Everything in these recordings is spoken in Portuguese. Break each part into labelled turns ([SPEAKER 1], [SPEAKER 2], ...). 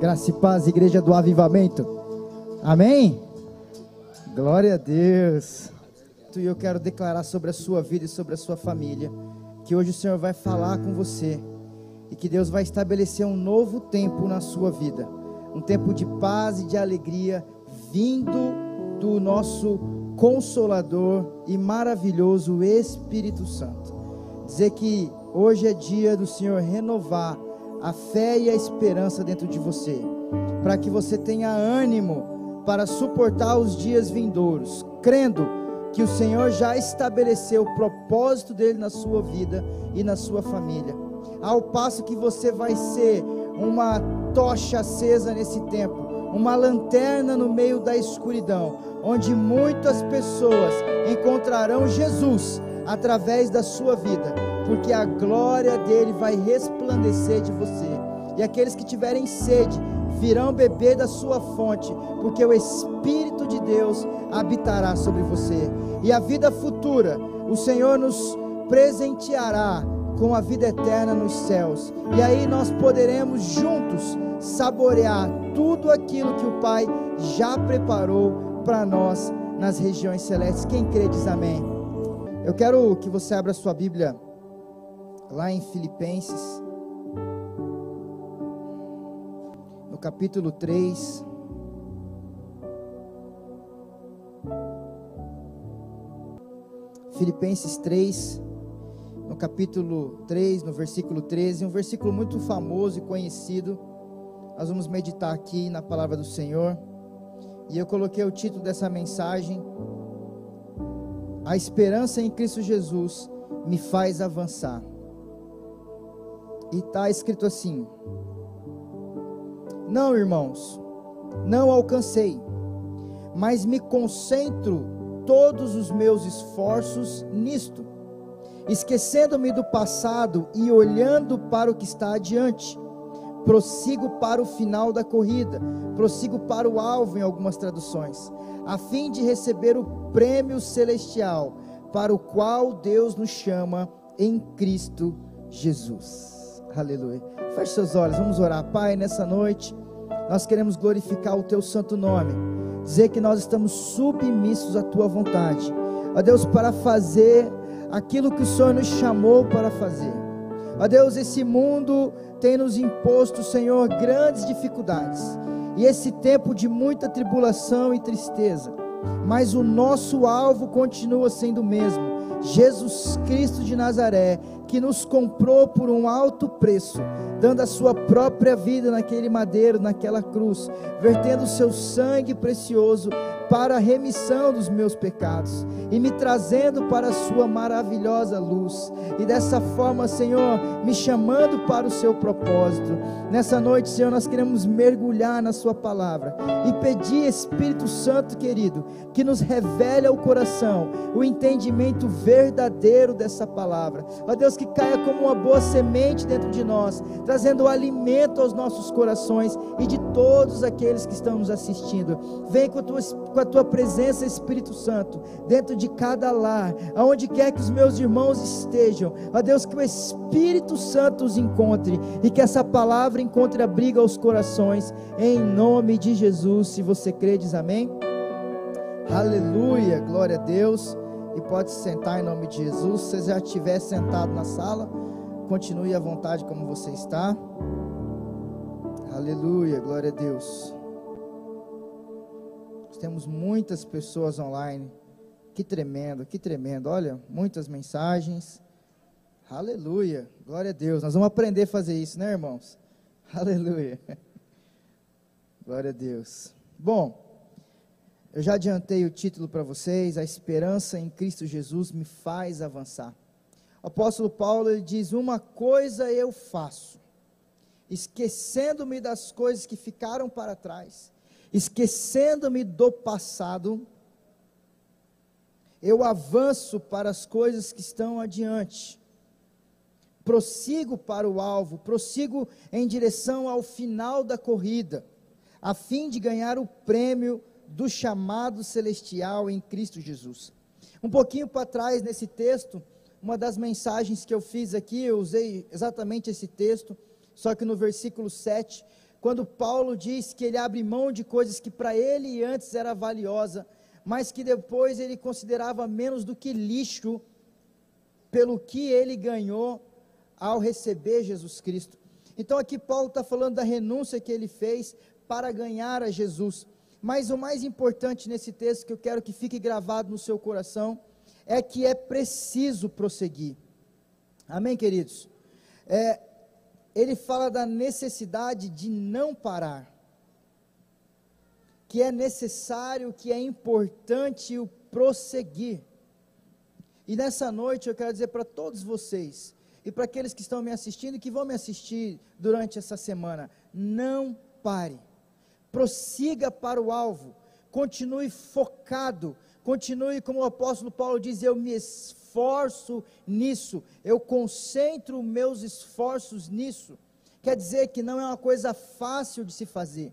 [SPEAKER 1] Graça e paz, igreja do avivamento. Amém? Glória a Deus. E eu quero declarar sobre a sua vida e sobre a sua família que hoje o Senhor vai falar com você e que Deus vai estabelecer um novo tempo na sua vida, um tempo de paz e de alegria vindo do nosso consolador e maravilhoso Espírito Santo. Dizer que hoje é dia do Senhor renovar a fé e a esperança dentro de você, para que você tenha ânimo para suportar os dias vindouros, crendo que o Senhor já estabeleceu o propósito dele na sua vida e na sua família. Ao passo que você vai ser uma tocha acesa nesse tempo, uma lanterna no meio da escuridão, onde muitas pessoas encontrarão Jesus através da sua vida porque a glória dele vai resplandecer de você. E aqueles que tiverem sede virão beber da sua fonte, porque o Espírito de Deus habitará sobre você. E a vida futura, o Senhor nos presenteará com a vida eterna nos céus. E aí nós poderemos juntos saborear tudo aquilo que o Pai já preparou para nós nas regiões celestes. Quem crê diz amém. Eu quero que você abra sua Bíblia lá em Filipenses, no capítulo 3. Filipenses 3, no capítulo 3, no versículo 13, um versículo muito famoso e conhecido. Nós vamos meditar aqui na palavra do Senhor. E eu coloquei o título dessa mensagem: A esperança em Cristo Jesus me faz avançar. E está escrito assim: Não, irmãos, não alcancei, mas me concentro todos os meus esforços nisto, esquecendo-me do passado e olhando para o que está adiante. Prossigo para o final da corrida, prossigo para o alvo em algumas traduções, a fim de receber o prêmio celestial para o qual Deus nos chama em Cristo Jesus. Aleluia. Feche seus olhos, vamos orar. Pai, nessa noite, nós queremos glorificar o teu santo nome, dizer que nós estamos submissos à tua vontade. Ó Deus, para fazer aquilo que o Senhor nos chamou para fazer. Ó Deus, esse mundo tem nos imposto, Senhor, grandes dificuldades. E esse tempo de muita tribulação e tristeza. Mas o nosso alvo continua sendo o mesmo. Jesus Cristo de Nazaré, que nos comprou por um alto preço, dando a sua própria vida naquele madeiro, naquela cruz, vertendo o seu sangue precioso para a remissão dos meus pecados e me trazendo para a sua maravilhosa luz. E dessa forma, Senhor, me chamando para o seu propósito. Nessa noite, Senhor, nós queremos mergulhar na sua palavra e pedir, Espírito Santo querido, que nos revele ao coração o entendimento verdadeiro dessa palavra. Ó Deus, que caia como uma boa semente dentro de nós, trazendo alimento aos nossos corações e de todos aqueles que estão nos assistindo. Vem com a tua, com a tua presença, Espírito Santo, dentro de cada lar, aonde quer que os meus irmãos estejam. Ó Deus, que o Espírito Santo os encontre e que essa palavra encontre abrigo aos corações, em nome de Jesus. Se você crê, diz amém. Aleluia, glória a Deus. E pode se sentar em nome de Jesus. Se você já estiver sentado na sala, continue à vontade como você está. Aleluia, glória a Deus. Temos muitas pessoas online. Que tremendo, que tremendo. Olha, muitas mensagens. Aleluia, glória a Deus. Nós vamos aprender a fazer isso, né, irmãos? Aleluia. Glória a Deus. Bom, eu já adiantei o título para vocês, a esperança em Cristo Jesus me faz avançar. O apóstolo Paulo ele diz: Uma coisa eu faço, esquecendo-me das coisas que ficaram para trás, esquecendo-me do passado, eu avanço para as coisas que estão adiante, prossigo para o alvo, prossigo em direção ao final da corrida, a fim de ganhar o prêmio do chamado celestial em Cristo Jesus. Um pouquinho para trás nesse texto, uma das mensagens que eu fiz aqui, eu usei exatamente esse texto, só que no versículo 7, quando Paulo diz que ele abre mão de coisas que para ele antes era valiosa, mas que depois ele considerava menos do que lixo pelo que ele ganhou ao receber Jesus Cristo. Então aqui Paulo está falando da renúncia que ele fez para ganhar a Jesus. Mas o mais importante nesse texto que eu quero que fique gravado no seu coração é que é preciso prosseguir. Amém, queridos? É, ele fala da necessidade de não parar, que é necessário, que é importante o prosseguir. E nessa noite eu quero dizer para todos vocês, e para aqueles que estão me assistindo e que vão me assistir durante essa semana, não pare, prossiga para o alvo, continue focado, continue, como o apóstolo Paulo diz, eu me esforço nisso, eu concentro meus esforços nisso. Quer dizer que não é uma coisa fácil de se fazer.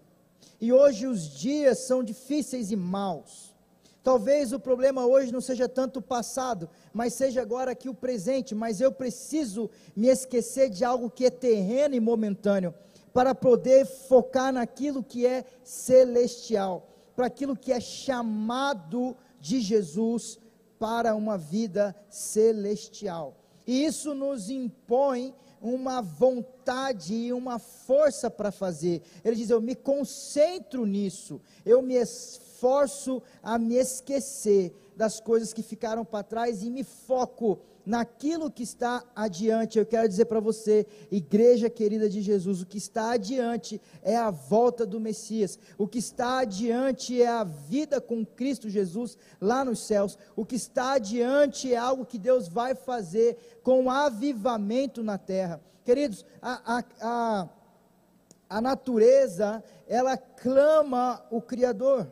[SPEAKER 1] E hoje os dias são difíceis e maus. Talvez o problema hoje não seja tanto o passado, mas seja agora aqui o presente. Mas eu preciso me esquecer de algo que é terreno e momentâneo, para poder focar naquilo que é celestial, para aquilo que é chamado de Jesus para uma vida celestial. E isso nos impõe uma vontade e uma força para fazer. Ele diz: Eu me concentro nisso, eu me esforço a me esquecer das coisas que ficaram para trás e me foco naquilo que está adiante. Eu quero dizer para você, igreja querida de Jesus, o que está adiante é a volta do Messias. O que está adiante é a vida com Cristo Jesus lá nos céus. O que está adiante é algo que Deus vai fazer com avivamento na terra. Queridos, a, a, a, a natureza, ela clama o Criador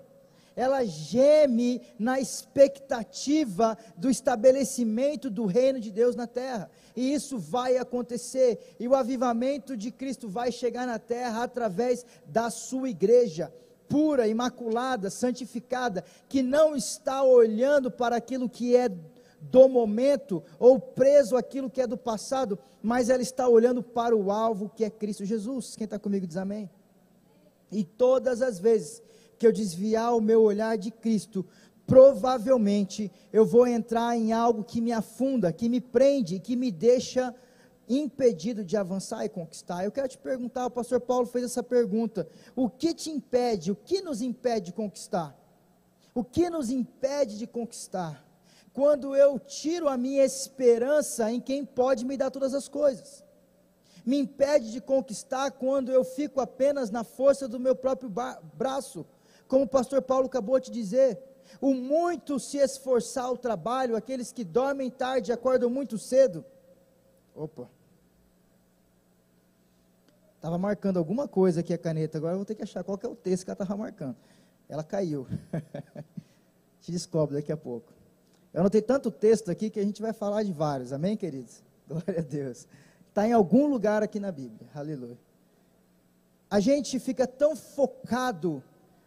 [SPEAKER 1] ela geme na expectativa do estabelecimento do reino de Deus na terra. E isso vai acontecer. E o avivamento de Cristo vai chegar na terra através da sua igreja pura, imaculada, santificada, que não está olhando para aquilo que é do momento ou preso aquilo que é do passado, mas ela está olhando para o alvo que é Cristo Jesus. Quem está comigo diz amém. E todas as vezes que eu desviar o meu olhar de Cristo, provavelmente eu vou entrar em algo que me afunda, que me prende, que me deixa impedido de avançar e conquistar. Eu quero te perguntar, o pastor Paulo fez essa pergunta: o que te impede, o que nos impede de conquistar? O que nos impede de conquistar? Quando eu tiro a minha esperança em quem pode me dar todas as coisas. Me impede de conquistar quando eu fico apenas na força do meu próprio braço, como o pastor Paulo acabou de dizer, o muito se esforçar o trabalho, aqueles que dormem tarde e acordam muito cedo. Opa. Estava marcando alguma coisa aqui a caneta, agora eu vou ter que achar qual que é o texto que ela estava marcando. Ela caiu. Te descobre daqui a pouco. Eu anotei tanto texto aqui que a gente vai falar de vários, amém, queridos? Glória a Deus. Está em algum lugar aqui na Bíblia, aleluia. A gente fica tão focado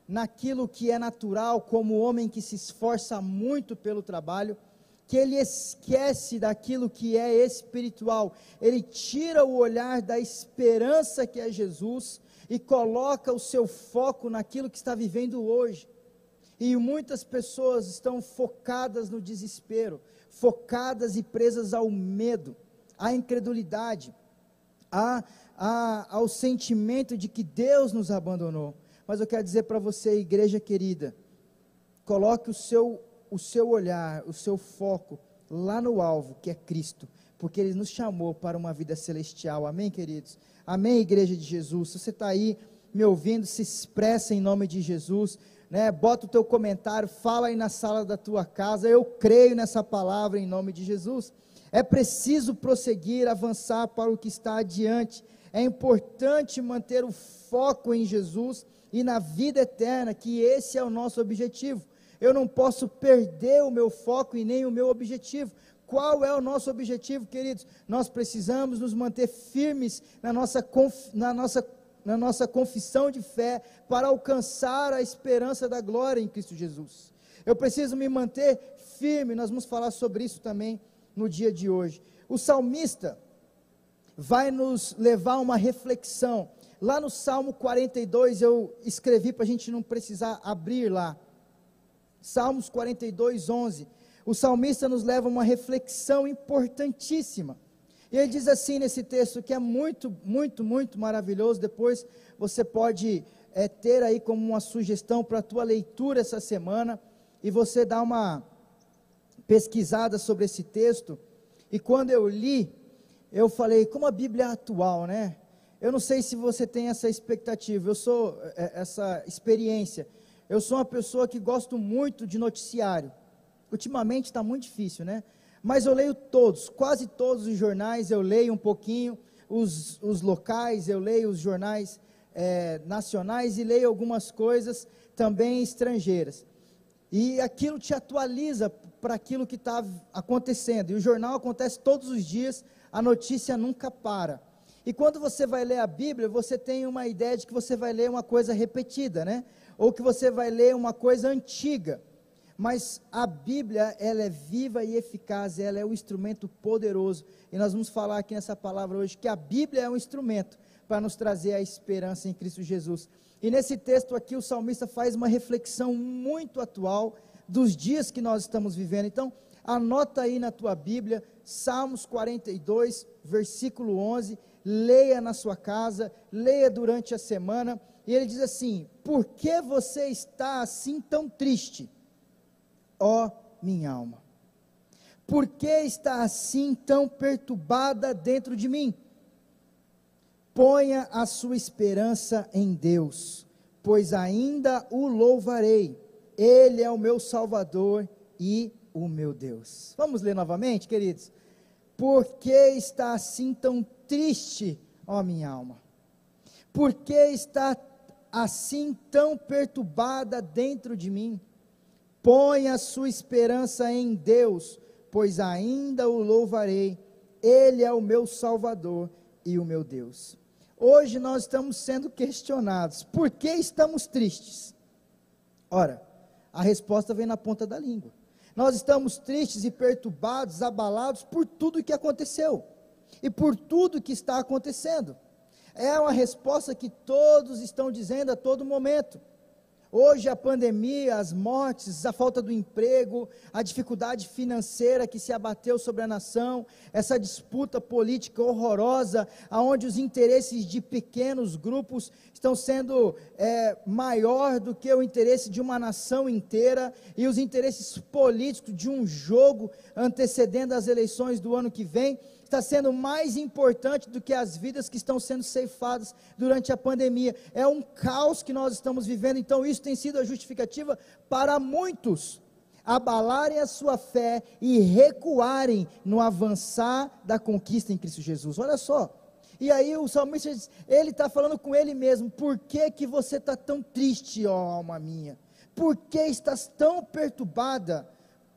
[SPEAKER 1] naquilo que é natural, como o homem que se esforça muito pelo trabalho, que ele esquece daquilo que é espiritual, ele tira o olhar da esperança que é Jesus e coloca o seu foco naquilo que está vivendo hoje. E muitas pessoas estão focadas no desespero, focadas e presas ao medo, à incredulidade, ao sentimento de que Deus nos abandonou. Mas eu quero dizer para você, igreja querida, coloque o seu, o seu olhar, o seu foco lá no alvo, que é Cristo, porque Ele nos chamou para uma vida celestial. Amém, queridos? Amém, igreja de Jesus. Se você está aí me ouvindo, se expressa em nome de Jesus. Né, bota o teu comentário, fala aí na sala da tua casa. Eu creio nessa palavra em nome de Jesus. É preciso prosseguir, avançar para o que está adiante. É importante manter o foco em Jesus e na vida eterna, que esse é o nosso objetivo. Eu não posso perder o meu foco e nem o meu objetivo. Qual é o nosso objetivo, queridos? Nós precisamos nos manter firmes na nossa, na nossa, na nossa confissão de fé para alcançar a esperança da glória em Cristo Jesus. Eu preciso me manter firme, nós vamos falar sobre isso também no dia de hoje. O salmista vai nos levar a uma reflexão Lá no Salmo 42 eu escrevi para a gente não precisar abrir lá. Salmos 42, 11. O salmista nos leva a uma reflexão importantíssima. E ele diz assim nesse texto que é muito, muito, muito maravilhoso. Depois você pode é, ter aí como uma sugestão para a tua leitura essa semana e você dar uma pesquisada sobre esse texto. E quando eu li, eu falei, como a Bíblia é atual, né? Eu não sei se você tem essa expectativa, eu sou é, essa experiência. Eu sou uma pessoa que gosto muito de noticiário. Ultimamente está muito difícil, né? Mas eu leio todos, quase todos os jornais eu leio um pouquinho, os, os locais, eu leio os jornais é, nacionais e leio algumas coisas também estrangeiras. E aquilo te atualiza para aquilo que está acontecendo. E o jornal acontece todos os dias, a notícia nunca para. E quando você vai ler a Bíblia, você tem uma ideia de que você vai ler uma coisa repetida, né? Ou que você vai ler uma coisa antiga. Mas a Bíblia, ela é viva e eficaz, ela é um instrumento poderoso. E nós vamos falar aqui nessa palavra hoje que a Bíblia é um instrumento para nos trazer a esperança em Cristo Jesus. E nesse texto aqui, o salmista faz uma reflexão muito atual dos dias que nós estamos vivendo. Então, anota aí na tua Bíblia, Salmos 42, versículo 11. Leia na sua casa, leia durante a semana. E ele diz assim: Por que você está assim tão triste? ó minha alma? Por que está assim tão perturbada dentro de mim? Ponha a sua esperança em Deus, pois ainda o louvarei. Ele é o meu Salvador e o meu Deus. Vamos ler novamente, queridos? Por que está assim tão triste, ó minha alma? Por que está assim tão perturbada dentro de mim? Põe a sua esperança em Deus, pois ainda o louvarei. Ele é o meu Salvador e o meu Deus. Hoje nós estamos sendo questionados: por que estamos tristes? Ora, a resposta vem na ponta da língua. Nós estamos tristes e perturbados, abalados por tudo que aconteceu e por tudo que está acontecendo. É uma resposta que todos estão dizendo a todo momento. Hoje a pandemia, as mortes, a falta do emprego, a dificuldade financeira que se abateu sobre a nação, essa disputa política horrorosa, aonde os interesses de pequenos grupos estão sendo é, maior do que o interesse de uma nação inteira e os interesses políticos de um jogo antecedendo as eleições do ano que vem está sendo mais importante do que as vidas que estão sendo ceifadas durante a pandemia. É um caos que nós estamos vivendo, então isso tem sido a justificativa para muitos abalarem a sua fé e recuarem no avançar da conquista em Cristo Jesus. Olha só. E aí o salmista diz, ele está falando com ele mesmo, por que, que você está tão triste, ó alma minha? Por que estás tão perturbada?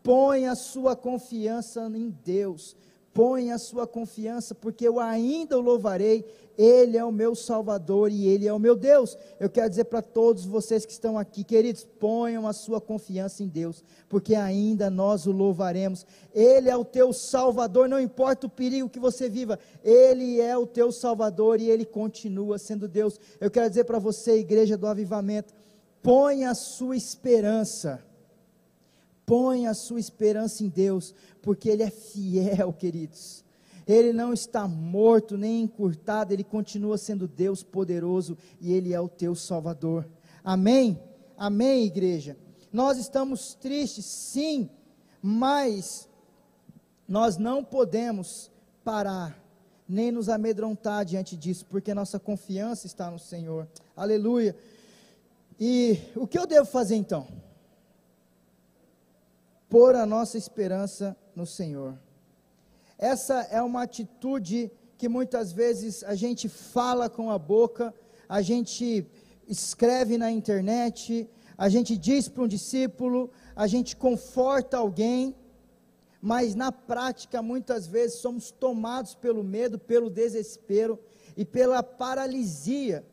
[SPEAKER 1] Põe a sua confiança em Deus, Põe a sua confiança, porque eu ainda o louvarei. Ele é o meu Salvador e Ele é o meu Deus. Eu quero dizer para todos vocês que estão aqui, queridos, ponham a sua confiança em Deus, porque ainda nós o louvaremos. Ele é o teu Salvador, não importa o perigo que você viva, Ele é o teu Salvador e Ele continua sendo Deus. Eu quero dizer para você, igreja do avivamento, ponha a sua esperança Põe a sua esperança em Deus, porque Ele é fiel, queridos. Ele não está morto nem encurtado, Ele continua sendo Deus poderoso e Ele é o teu Salvador. Amém? Amém, igreja? Nós estamos tristes, sim, mas nós não podemos parar, nem nos amedrontar diante disso, porque nossa confiança está no Senhor. Aleluia. E o que eu devo fazer então? Pôr a nossa esperança no Senhor. Essa é uma atitude que muitas vezes a gente fala com a boca, a gente escreve na internet, a gente diz para um discípulo, a gente conforta alguém, mas na prática muitas vezes somos tomados pelo medo, pelo desespero e pela paralisia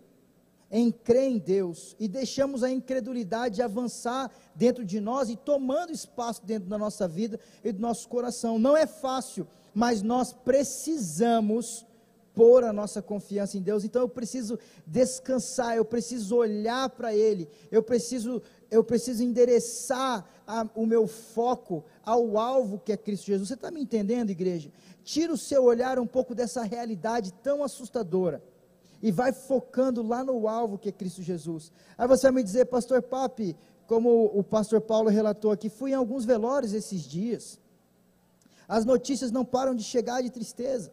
[SPEAKER 1] em crer em Deus e deixamos a incredulidade avançar dentro de nós e tomando espaço dentro da nossa vida e do nosso coração. Não é fácil, mas nós precisamos pôr a nossa confiança em Deus. Então eu preciso descansar, eu preciso olhar para Ele, eu preciso, eu preciso endereçar a, o meu foco ao alvo que é Cristo Jesus. Você está me entendendo, igreja? Tira o seu olhar um pouco dessa realidade tão assustadora e vai focando lá no alvo que é Cristo Jesus. Aí você vai me dizer, Pastor Papi, como o pastor Paulo relatou aqui, fui em alguns velórios esses dias. As notícias não param de chegar de tristeza.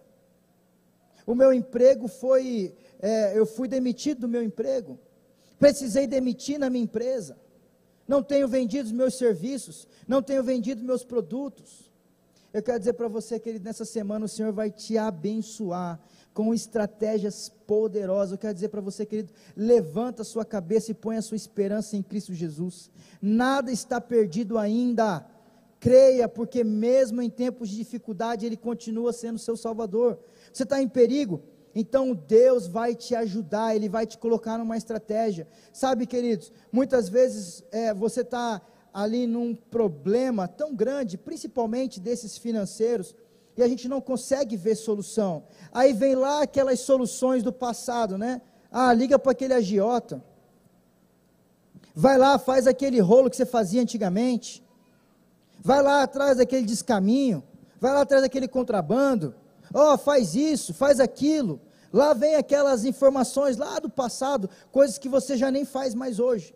[SPEAKER 1] O meu emprego foi, é, eu fui demitido do meu emprego. Precisei demitir na minha empresa. Não tenho vendido os meus serviços, não tenho vendido meus produtos. Eu quero dizer para você, querido, nessa semana o Senhor vai te abençoar com estratégias poderosas. Eu quero dizer para você, querido, levanta a sua cabeça e põe a sua esperança em Cristo Jesus. Nada está perdido ainda. Creia, porque mesmo em tempos de dificuldade, Ele continua sendo seu Salvador. Você está em perigo? Então Deus vai te ajudar, Ele vai te colocar numa estratégia. Sabe, queridos, muitas vezes é, você está ali num problema tão grande, principalmente desses financeiros, e a gente não consegue ver solução. Aí vem lá aquelas soluções do passado, né? Ah, liga para aquele agiota. Vai lá, faz aquele rolo que você fazia antigamente. Vai lá atrás daquele descaminho. Vai lá atrás daquele contrabando. Ó, oh, faz isso, faz aquilo. Lá vem aquelas informações lá do passado, coisas que você já nem faz mais hoje.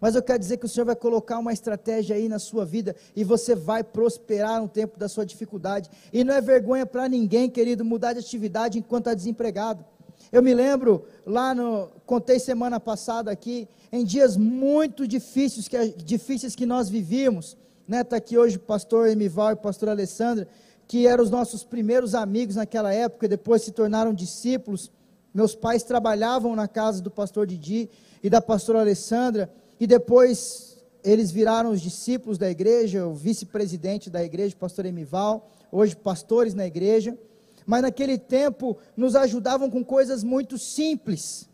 [SPEAKER 1] Mas eu quero dizer que o Senhor vai colocar uma estratégia aí na sua vida e você vai prosperar no tempo da sua dificuldade. E não é vergonha para ninguém, querido, mudar de atividade enquanto está desempregado. Eu me lembro lá no, contei semana passada aqui, em dias muito difíceis que, difíceis que nós vivíamos, né? Está aqui hoje o pastor Emival e o pastor Alessandra, que eram os nossos primeiros amigos naquela época, depois se tornaram discípulos. Meus pais trabalhavam na casa do pastor Didi e da pastora Alessandra, e depois eles viraram os discípulos da igreja, o vice-presidente da igreja, o pastor Emival, hoje pastores na igreja. Mas naquele tempo nos ajudavam com coisas muito simples,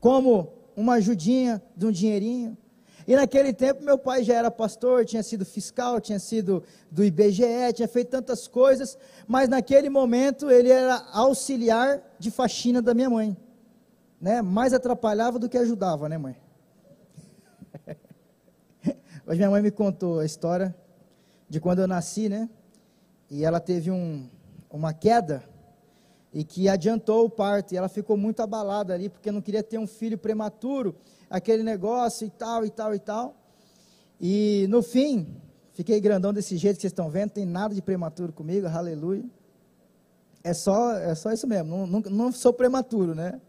[SPEAKER 1] como uma ajudinha de um dinheirinho, e naquele tempo meu pai já era pastor, tinha sido fiscal, tinha sido do IBGE, tinha feito tantas coisas, mas naquele momento ele era auxiliar de faxina da minha mãe. Né? Mais atrapalhava do que ajudava, né, mãe? Hoje minha mãe me contou a história de quando eu nasci, né? E ela teve um, uma queda e que adiantou o parto. E ela ficou muito abalada ali, porque não queria ter um filho prematuro, aquele negócio e tal, e tal, e tal. E no fim, fiquei grandão desse jeito que vocês estão vendo, tem nada de prematuro comigo, aleluia. É só, é só isso mesmo, não, não, não sou prematuro, né?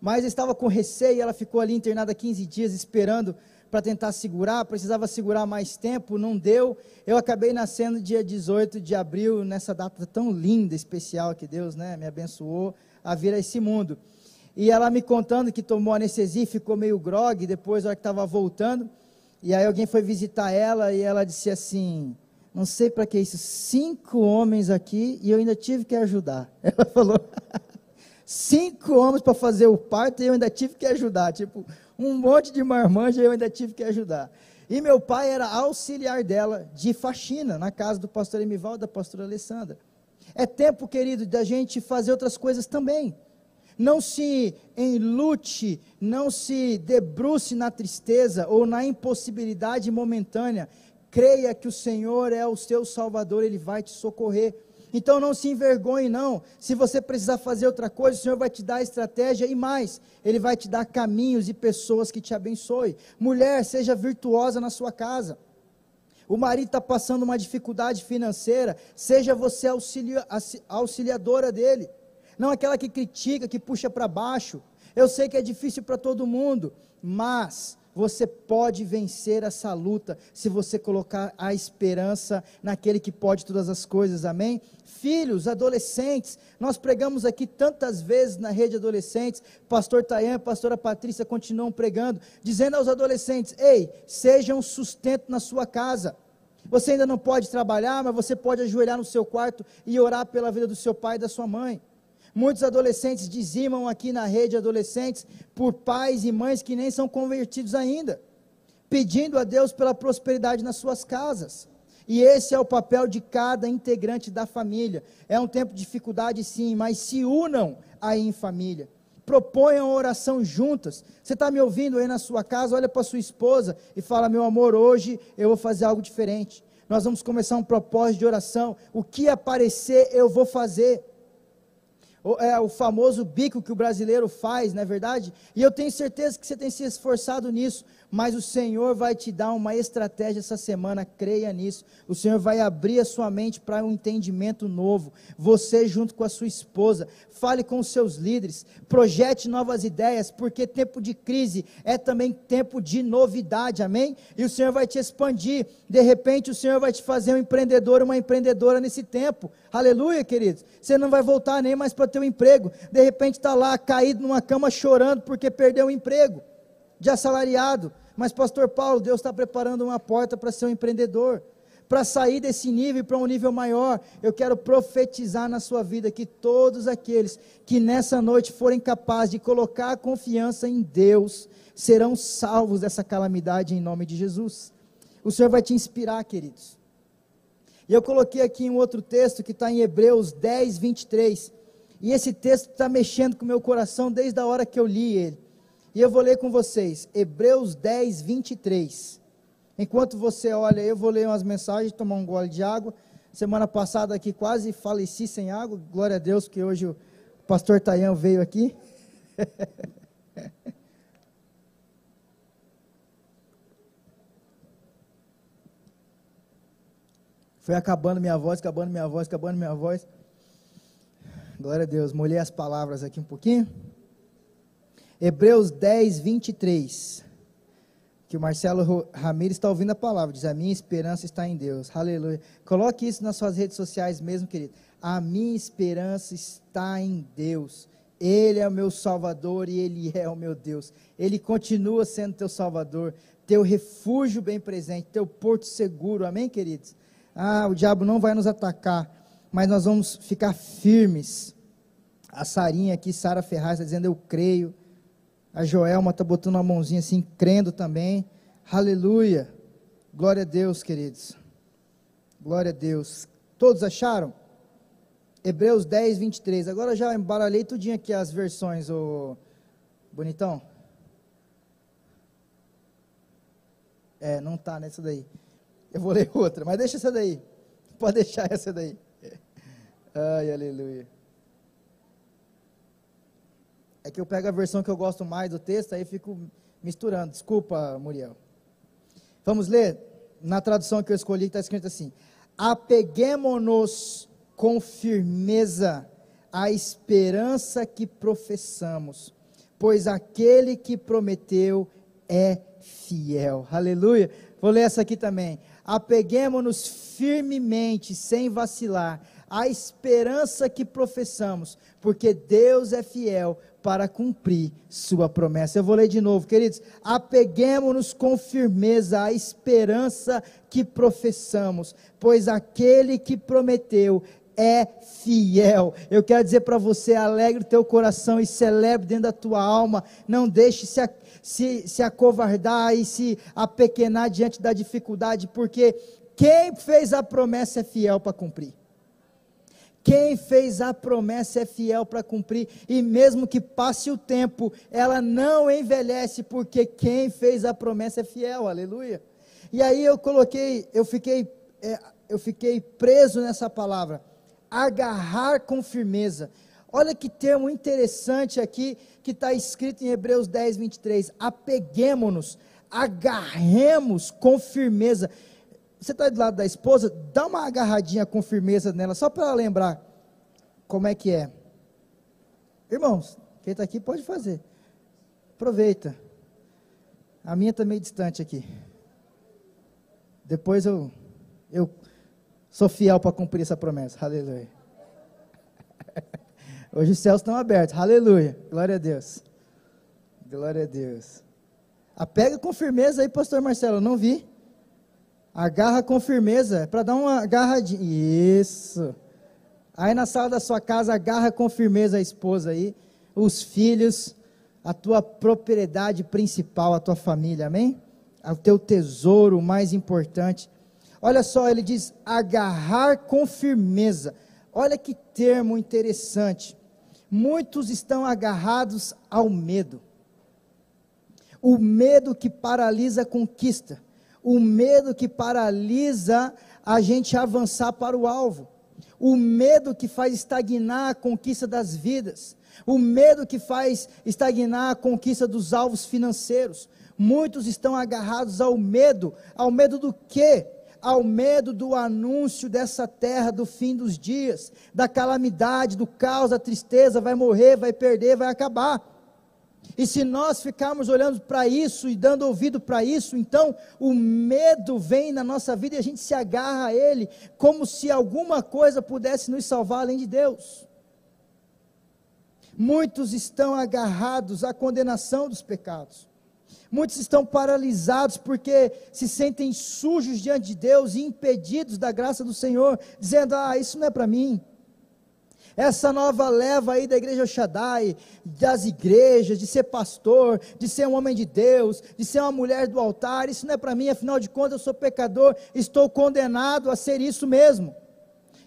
[SPEAKER 1] Mas estava com receio, ela ficou ali internada 15 dias esperando para tentar segurar, precisava segurar mais tempo, não deu. Eu acabei nascendo dia 18 de abril, nessa data tão linda, especial que Deus né, me abençoou a vir a esse mundo. E ela me contando que tomou anestesia e ficou meio grogue, depois, a hora que estava voltando, e aí alguém foi visitar ela e ela disse assim: Não sei para que isso, cinco homens aqui e eu ainda tive que ajudar. Ela falou: Cinco homens para fazer o parto e eu ainda tive que ajudar. Tipo, um monte de marmanja eu ainda tive que ajudar. E meu pai era auxiliar dela de faxina na casa do pastor Emival e da pastora Alessandra. É tempo, querido, da gente fazer outras coisas também. Não se enlute, não se debruce na tristeza ou na impossibilidade momentânea. Creia que o Senhor é o seu Salvador, Ele vai te socorrer. Então não se envergonhe, não. Se você precisar fazer outra coisa, o Senhor vai te dar estratégia e mais, Ele vai te dar caminhos e pessoas que te abençoem. Mulher, seja virtuosa na sua casa. O marido está passando uma dificuldade financeira, seja você auxilia, auxiliadora dele. Não aquela que critica, que puxa para baixo. Eu sei que é difícil para todo mundo, mas você pode vencer essa luta se você colocar a esperança naquele que pode todas as coisas, amém? Filhos, adolescentes, nós pregamos aqui tantas vezes na rede adolescentes, pastor Tayan pastora Patrícia continuam pregando, dizendo aos adolescentes: ei, sejam sustento na sua casa. Você ainda não pode trabalhar, mas você pode ajoelhar no seu quarto e orar pela vida do seu pai e da sua mãe. Muitos adolescentes dizimam aqui na rede adolescentes por pais e mães que nem são convertidos ainda, pedindo a Deus pela prosperidade nas suas casas. E esse é o papel de cada integrante da família. É um tempo de dificuldade, sim, mas se unam aí em família. Proponham oração juntas. Você está me ouvindo aí na sua casa? Olha para sua esposa e fala: Meu amor, hoje eu vou fazer algo diferente. Nós vamos começar um propósito de oração. O que aparecer, eu vou fazer é o famoso bico que o brasileiro faz, não é verdade? E eu tenho certeza que você tem se esforçado nisso, mas o Senhor vai te dar uma estratégia essa semana, creia nisso. O Senhor vai abrir a sua mente para um entendimento novo. Você, junto com a sua esposa, fale com os seus líderes, projete novas ideias, porque tempo de crise é também tempo de novidade, amém? E o Senhor vai te expandir. De repente, o Senhor vai te fazer um empreendedor, uma empreendedora nesse tempo. Aleluia, queridos. Você não vai voltar nem mais para ter um emprego. De repente, está lá caído numa cama chorando porque perdeu o emprego de assalariado. Mas, pastor Paulo, Deus está preparando uma porta para ser um empreendedor. Para sair desse nível para um nível maior, eu quero profetizar na sua vida que todos aqueles que nessa noite forem capazes de colocar a confiança em Deus serão salvos dessa calamidade em nome de Jesus. O Senhor vai te inspirar, queridos. E eu coloquei aqui um outro texto que está em Hebreus 10, 23. E esse texto está mexendo com o meu coração desde a hora que eu li ele. E eu vou ler com vocês, Hebreus 10, 23. Enquanto você olha, eu vou ler umas mensagens, tomar um gole de água. Semana passada aqui quase faleci sem água. Glória a Deus que hoje o pastor Taião veio aqui. Foi acabando minha voz, acabando minha voz, acabando minha voz. Glória a Deus. Molhei as palavras aqui um pouquinho. Hebreus 10, 23. Que o Marcelo Ramires está ouvindo a palavra, diz: A minha esperança está em Deus. Aleluia. Coloque isso nas suas redes sociais mesmo, querido. A minha esperança está em Deus. Ele é o meu Salvador e Ele é o meu Deus. Ele continua sendo teu Salvador, teu refúgio bem presente, teu porto seguro. Amém, queridos? Ah, o diabo não vai nos atacar, mas nós vamos ficar firmes. A Sarinha aqui, Sara Ferraz, está dizendo: Eu creio. A Joelma está botando uma mãozinha assim, crendo também. Aleluia. Glória a Deus, queridos. Glória a Deus. Todos acharam? Hebreus 10, 23. Agora já embaralhei tudinho aqui as versões, ô bonitão. É, não está nessa daí. Eu vou ler outra, mas deixa essa daí. Pode deixar essa daí. Ai, aleluia. É que eu pego a versão que eu gosto mais do texto, aí fico misturando. Desculpa, Muriel. Vamos ler? Na tradução que eu escolhi, está escrito assim: Apeguemos-nos com firmeza à esperança que professamos, pois aquele que prometeu é fiel. Aleluia. Vou ler essa aqui também. Apeguemos-nos firmemente, sem vacilar, à esperança que professamos, porque Deus é fiel para cumprir sua promessa. Eu vou ler de novo, queridos. Apeguemos-nos com firmeza à esperança que professamos, pois aquele que prometeu é fiel. Eu quero dizer para você: alegre o teu coração e celebre dentro da tua alma. Não deixe se, se, se acovardar e se apequenar diante da dificuldade, porque quem fez a promessa é fiel para cumprir. Quem fez a promessa é fiel para cumprir, e mesmo que passe o tempo, ela não envelhece, porque quem fez a promessa é fiel, aleluia. E aí eu coloquei, eu fiquei, é, eu fiquei preso nessa palavra, agarrar com firmeza. Olha que termo interessante aqui que está escrito em Hebreus 10, 23. Apeguemos-nos, agarremos com firmeza você está do lado da esposa, dá uma agarradinha com firmeza nela, só para lembrar como é que é. Irmãos, quem está aqui pode fazer. Aproveita. A minha está meio distante aqui. Depois eu, eu sou fiel para cumprir essa promessa. Aleluia. Hoje os céus estão abertos. Aleluia. Glória a Deus. Glória a Deus. Apega com firmeza aí, pastor Marcelo. Não vi. Agarra com firmeza, para dar uma agarradinha. Isso. Aí na sala da sua casa, agarra com firmeza a esposa aí, os filhos, a tua propriedade principal, a tua família, amém? O teu tesouro mais importante. Olha só, ele diz agarrar com firmeza. Olha que termo interessante. Muitos estão agarrados ao medo. O medo que paralisa a conquista. O medo que paralisa a gente avançar para o alvo. O medo que faz estagnar a conquista das vidas. O medo que faz estagnar a conquista dos alvos financeiros. Muitos estão agarrados ao medo. Ao medo do quê? ao medo do anúncio dessa terra, do fim dos dias, da calamidade, do caos, da tristeza, vai morrer, vai perder, vai acabar. E se nós ficarmos olhando para isso e dando ouvido para isso, então o medo vem na nossa vida e a gente se agarra a ele, como se alguma coisa pudesse nos salvar além de Deus. Muitos estão agarrados à condenação dos pecados. Muitos estão paralisados porque se sentem sujos diante de Deus e impedidos da graça do Senhor, dizendo: Ah, isso não é para mim. Essa nova leva aí da igreja Shaddai, das igrejas, de ser pastor, de ser um homem de Deus, de ser uma mulher do altar, isso não é para mim, afinal de contas eu sou pecador, estou condenado a ser isso mesmo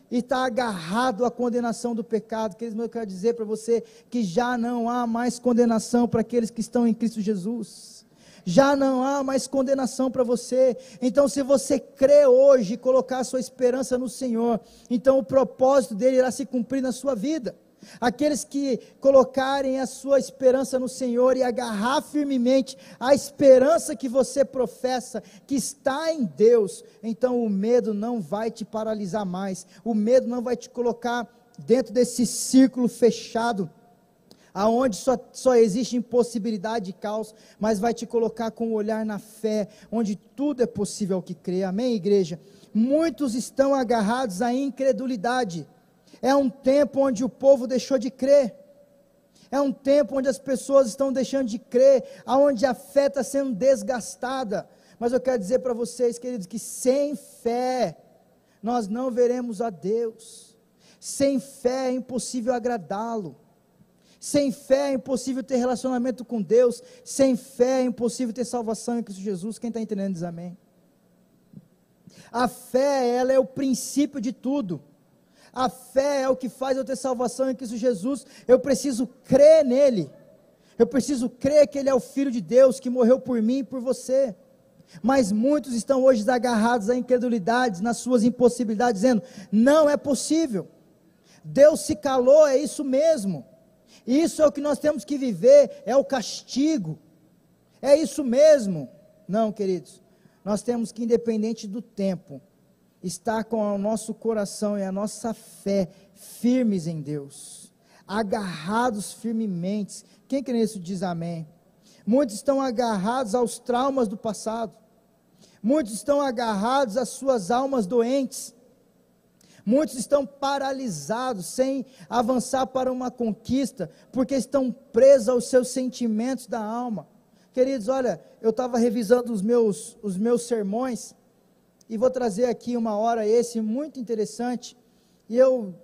[SPEAKER 1] e está agarrado à condenação do pecado. Queridos, eu quero dizer para você que já não há mais condenação para aqueles que estão em Cristo Jesus já não há mais condenação para você. Então, se você crê hoje e colocar a sua esperança no Senhor, então o propósito dele irá se cumprir na sua vida. Aqueles que colocarem a sua esperança no Senhor e agarrar firmemente a esperança que você professa, que está em Deus, então o medo não vai te paralisar mais, o medo não vai te colocar dentro desse círculo fechado aonde só, só existe impossibilidade e caos, mas vai te colocar com o um olhar na fé, onde tudo é possível ao que crê. Amém, igreja? Muitos estão agarrados à incredulidade. É um tempo onde o povo deixou de crer. É um tempo onde as pessoas estão deixando de crer, aonde a fé está sendo desgastada. Mas eu quero dizer para vocês, queridos, que sem fé nós não veremos a Deus. Sem fé é impossível agradá-lo. Sem fé é impossível ter relacionamento com Deus. Sem fé é impossível ter salvação em Cristo Jesus. Quem está entendendo diz amém. A fé, ela é o princípio de tudo. A fé é o que faz eu ter salvação em Cristo Jesus. Eu preciso crer nele. Eu preciso crer que ele é o Filho de Deus que morreu por mim e por você. Mas muitos estão hoje agarrados à incredulidade, nas suas impossibilidades, dizendo: não é possível. Deus se calou, é isso mesmo. Isso é o que nós temos que viver, é o castigo. É isso mesmo. Não, queridos. Nós temos que, independente do tempo, estar com o nosso coração e a nossa fé firmes em Deus, agarrados firmemente. Quem crê nisso diz amém. Muitos estão agarrados aos traumas do passado. Muitos estão agarrados às suas almas doentes. Muitos estão paralisados, sem avançar para uma conquista, porque estão presos aos seus sentimentos da alma. Queridos, olha, eu estava revisando os meus, os meus sermões, e vou trazer aqui uma hora esse muito interessante, e eu,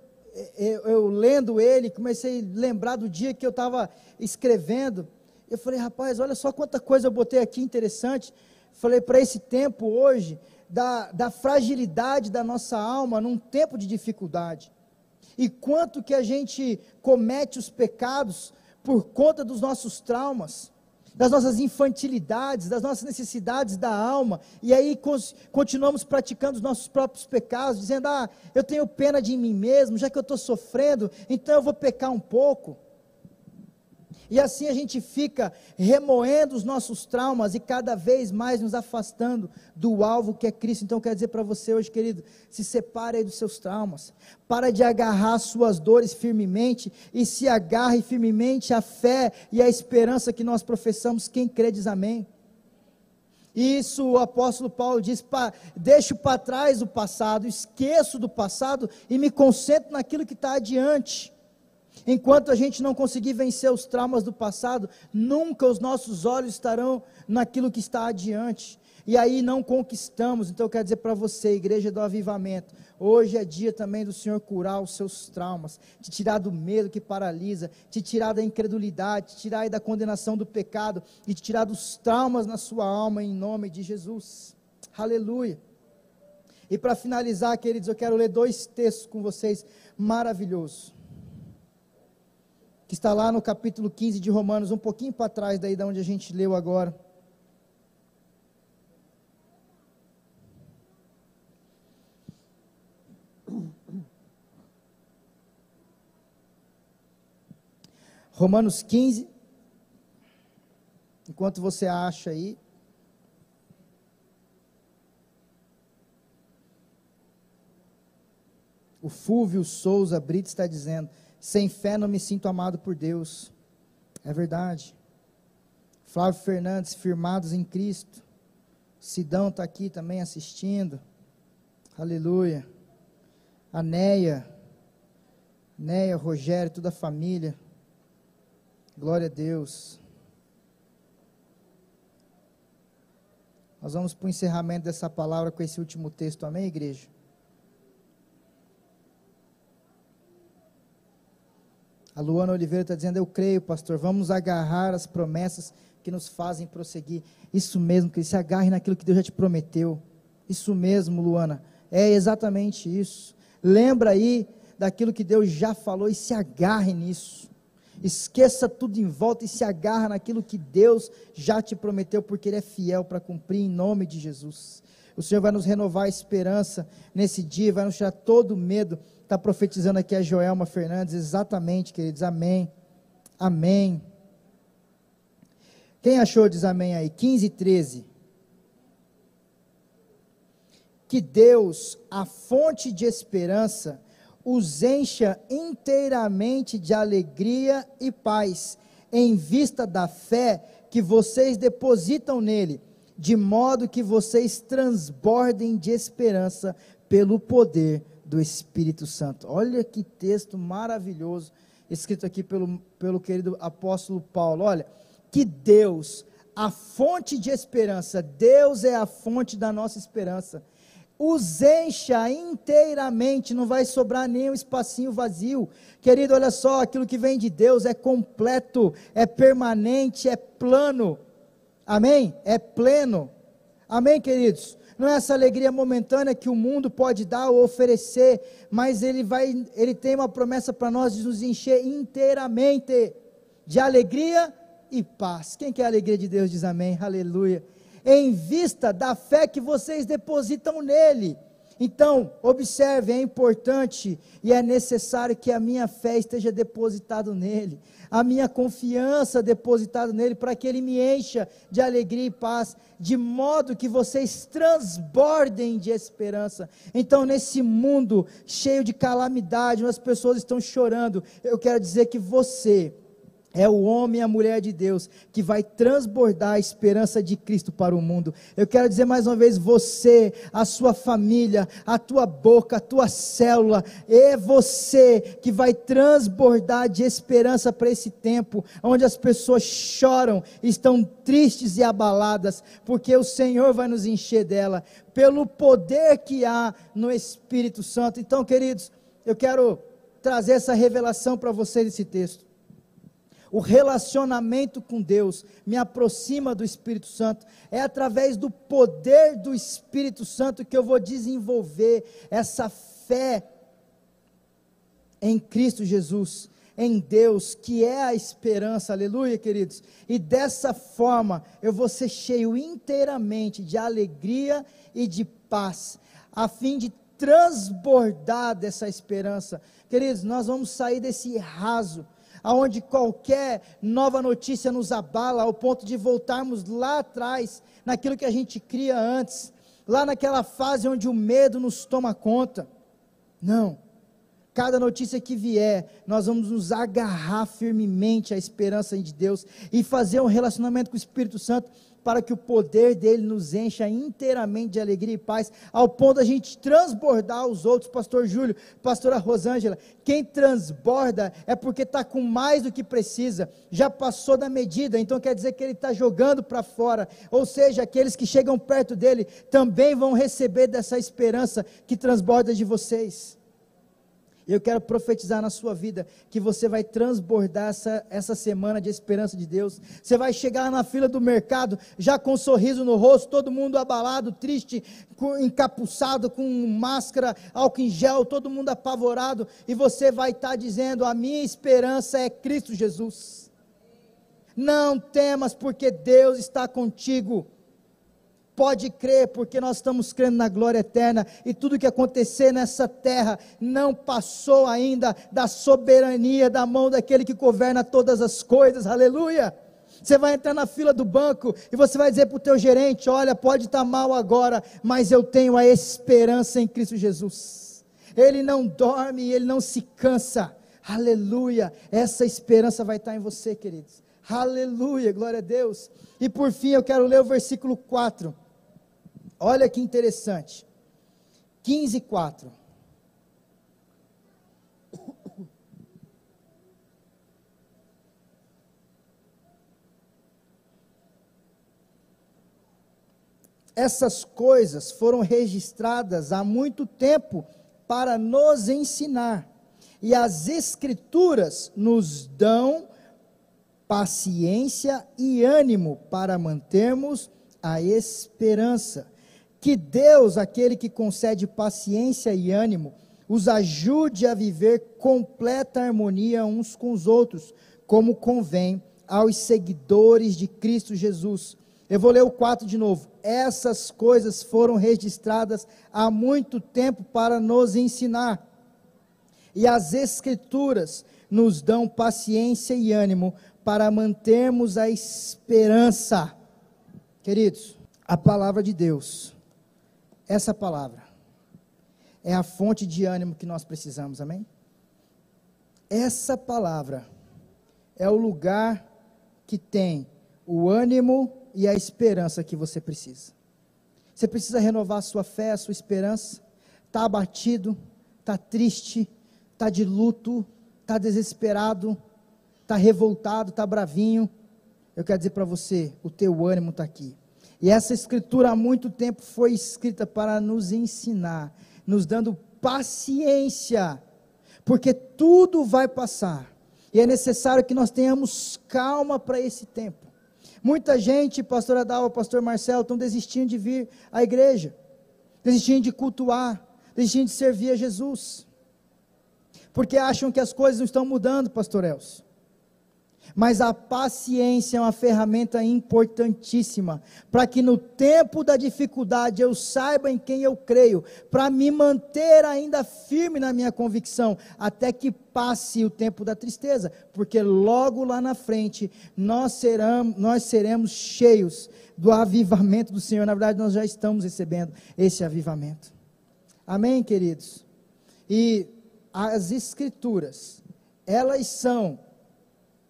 [SPEAKER 1] eu, eu lendo ele, comecei a lembrar do dia que eu estava escrevendo, eu falei, rapaz, olha só quanta coisa eu botei aqui interessante, falei, para esse tempo hoje, da, da fragilidade da nossa alma num tempo de dificuldade. E quanto que a gente comete os pecados por conta dos nossos traumas, das nossas infantilidades, das nossas necessidades da alma, e aí continuamos praticando os nossos próprios pecados, dizendo: Ah, eu tenho pena de mim mesmo, já que eu estou sofrendo, então eu vou pecar um pouco. E assim a gente fica remoendo os nossos traumas e cada vez mais nos afastando do alvo que é Cristo. Então, quero dizer para você hoje, querido, se separe aí dos seus traumas. Para de agarrar suas dores firmemente e se agarre firmemente à fé e à esperança que nós professamos. Quem crê diz amém. Isso o apóstolo Paulo diz: pa, deixo para trás o passado, esqueço do passado e me concentro naquilo que está adiante. Enquanto a gente não conseguir vencer os traumas do passado, nunca os nossos olhos estarão naquilo que está adiante. E aí não conquistamos. Então eu quero dizer para você, igreja do avivamento, hoje é dia também do Senhor curar os seus traumas, te tirar do medo que paralisa, te tirar da incredulidade, te tirar da condenação do pecado e te tirar dos traumas na sua alma em nome de Jesus. Aleluia. E para finalizar, queridos, eu quero ler dois textos com vocês maravilhosos. Que está lá no capítulo 15 de Romanos, um pouquinho para trás daí da onde a gente leu agora. Romanos 15. Enquanto você acha aí. O Fúvio Souza Brito está dizendo: sem fé não me sinto amado por Deus. É verdade. Flávio Fernandes, firmados em Cristo. Sidão está aqui também assistindo. Aleluia. Anéia. Neia, Rogério, toda a família. Glória a Deus. Nós vamos para o encerramento dessa palavra com esse último texto, amém, igreja? A Luana Oliveira está dizendo: Eu creio, pastor, vamos agarrar as promessas que nos fazem prosseguir. Isso mesmo, que se agarre naquilo que Deus já te prometeu. Isso mesmo, Luana, é exatamente isso. Lembra aí daquilo que Deus já falou e se agarre nisso. Esqueça tudo em volta e se agarra naquilo que Deus já te prometeu, porque Ele é fiel para cumprir em nome de Jesus. O Senhor vai nos renovar a esperança nesse dia, vai nos tirar todo o medo. Está profetizando aqui a Joelma Fernandes, exatamente, queridos. Amém. Amém. Quem achou, diz amém aí. 15 e 13. Que Deus, a fonte de esperança, os encha inteiramente de alegria e paz, em vista da fé que vocês depositam nele, de modo que vocês transbordem de esperança pelo poder do Espírito Santo. Olha que texto maravilhoso, escrito aqui pelo, pelo querido apóstolo Paulo. Olha, que Deus, a fonte de esperança, Deus é a fonte da nossa esperança os encha inteiramente, não vai sobrar nem um espacinho vazio. Querido, olha só, aquilo que vem de Deus é completo, é permanente, é plano. Amém? É pleno. Amém, queridos? Não é essa alegria momentânea que o mundo pode dar ou oferecer, mas ele vai, ele tem uma promessa para nós de nos encher inteiramente de alegria e paz. Quem quer a alegria de Deus diz amém. Aleluia em vista da fé que vocês depositam nele. Então, observe, é importante e é necessário que a minha fé esteja depositada nele, a minha confiança depositada nele, para que ele me encha de alegria e paz, de modo que vocês transbordem de esperança. Então, nesse mundo cheio de calamidade, onde as pessoas estão chorando, eu quero dizer que você, é o homem e a mulher de Deus que vai transbordar a esperança de Cristo para o mundo. Eu quero dizer mais uma vez: você, a sua família, a tua boca, a tua célula, é você que vai transbordar de esperança para esse tempo, onde as pessoas choram, estão tristes e abaladas, porque o Senhor vai nos encher dela, pelo poder que há no Espírito Santo. Então, queridos, eu quero trazer essa revelação para vocês desse texto. O relacionamento com Deus me aproxima do Espírito Santo. É através do poder do Espírito Santo que eu vou desenvolver essa fé em Cristo Jesus, em Deus, que é a esperança, aleluia, queridos. E dessa forma eu vou ser cheio inteiramente de alegria e de paz, a fim de transbordar dessa esperança. Queridos, nós vamos sair desse raso aonde qualquer nova notícia nos abala ao ponto de voltarmos lá atrás, naquilo que a gente cria antes, lá naquela fase onde o medo nos toma conta. Não. Cada notícia que vier, nós vamos nos agarrar firmemente à esperança de Deus e fazer um relacionamento com o Espírito Santo para que o poder dele nos encha inteiramente de alegria e paz, ao ponto da gente transbordar os outros, pastor Júlio, pastora Rosângela, quem transborda é porque está com mais do que precisa, já passou da medida, então quer dizer que ele está jogando para fora, ou seja, aqueles que chegam perto dele também vão receber dessa esperança que transborda de vocês. Eu quero profetizar na sua vida que você vai transbordar essa, essa semana de esperança de Deus. Você vai chegar na fila do mercado já com um sorriso no rosto, todo mundo abalado, triste, com, encapuçado, com máscara, álcool em gel, todo mundo apavorado. E você vai estar tá dizendo: A minha esperança é Cristo Jesus. Não temas, porque Deus está contigo. Pode crer, porque nós estamos crendo na glória eterna e tudo que acontecer nessa terra não passou ainda da soberania da mão daquele que governa todas as coisas. Aleluia! Você vai entrar na fila do banco e você vai dizer para o teu gerente: Olha, pode estar tá mal agora, mas eu tenho a esperança em Cristo Jesus. Ele não dorme, ele não se cansa. Aleluia! Essa esperança vai estar tá em você, queridos. Aleluia, glória a Deus. E por fim, eu quero ler o versículo 4. Olha que interessante. 15, 4. Essas coisas foram registradas há muito tempo para nos ensinar, e as Escrituras nos dão paciência e ânimo para mantermos a esperança que Deus, aquele que concede paciência e ânimo, os ajude a viver completa harmonia uns com os outros, como convém aos seguidores de Cristo Jesus. Eu vou ler o 4 de novo. Essas coisas foram registradas há muito tempo para nos ensinar. E as Escrituras nos dão paciência e ânimo para mantermos a esperança. Queridos, a palavra de Deus essa palavra é a fonte de ânimo que nós precisamos, amém? Essa palavra é o lugar que tem o ânimo e a esperança que você precisa. Você precisa renovar a sua fé, a sua esperança. Está abatido, está triste, está de luto, está desesperado, está revoltado, está bravinho. Eu quero dizer para você: o teu ânimo está aqui. E essa escritura há muito tempo foi escrita para nos ensinar, nos dando paciência, porque tudo vai passar. E é necessário que nós tenhamos calma para esse tempo. Muita gente, pastor Adal, pastor Marcelo, estão desistindo de vir à igreja, desistindo de cultuar, desistindo de servir a Jesus, porque acham que as coisas não estão mudando, pastor Elcio. Mas a paciência é uma ferramenta importantíssima para que no tempo da dificuldade eu saiba em quem eu creio, para me manter ainda firme na minha convicção, até que passe o tempo da tristeza, porque logo lá na frente nós, nós seremos cheios do avivamento do Senhor. Na verdade, nós já estamos recebendo esse avivamento. Amém, queridos? E as Escrituras, elas são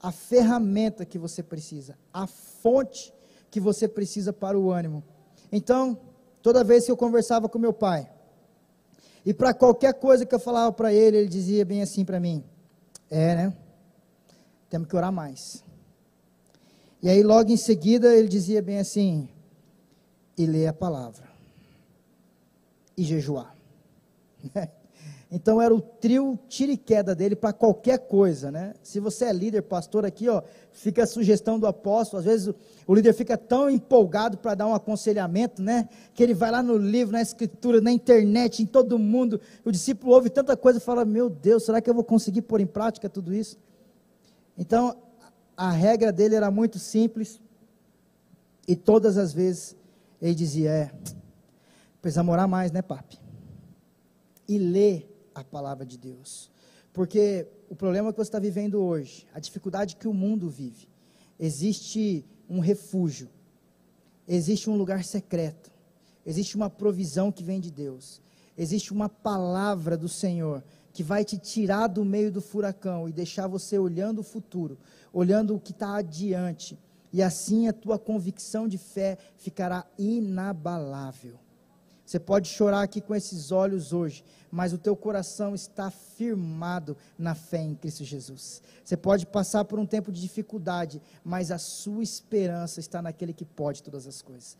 [SPEAKER 1] a ferramenta que você precisa, a fonte que você precisa para o ânimo. Então, toda vez que eu conversava com meu pai, e para qualquer coisa que eu falava para ele, ele dizia bem assim para mim: É, né? Temos que orar mais. E aí, logo em seguida, ele dizia bem assim: E ler a palavra. E jejuar. Então era o trio tira e queda dele para qualquer coisa, né? Se você é líder, pastor aqui, ó, fica a sugestão do apóstolo. Às vezes o, o líder fica tão empolgado para dar um aconselhamento, né? Que ele vai lá no livro, na escritura, na internet, em todo mundo. O discípulo ouve tanta coisa e fala: Meu Deus, será que eu vou conseguir pôr em prática tudo isso? Então a regra dele era muito simples e todas as vezes ele dizia: É, precisa morar mais, né, papi? E ler a palavra de Deus. Porque o problema que você está vivendo hoje, a dificuldade que o mundo vive, existe um refúgio, existe um lugar secreto, existe uma provisão que vem de Deus, existe uma palavra do Senhor que vai te tirar do meio do furacão e deixar você olhando o futuro, olhando o que está adiante, e assim a tua convicção de fé ficará inabalável. Você pode chorar aqui com esses olhos hoje, mas o teu coração está firmado na fé em Cristo Jesus. Você pode passar por um tempo de dificuldade, mas a sua esperança está naquele que pode todas as coisas.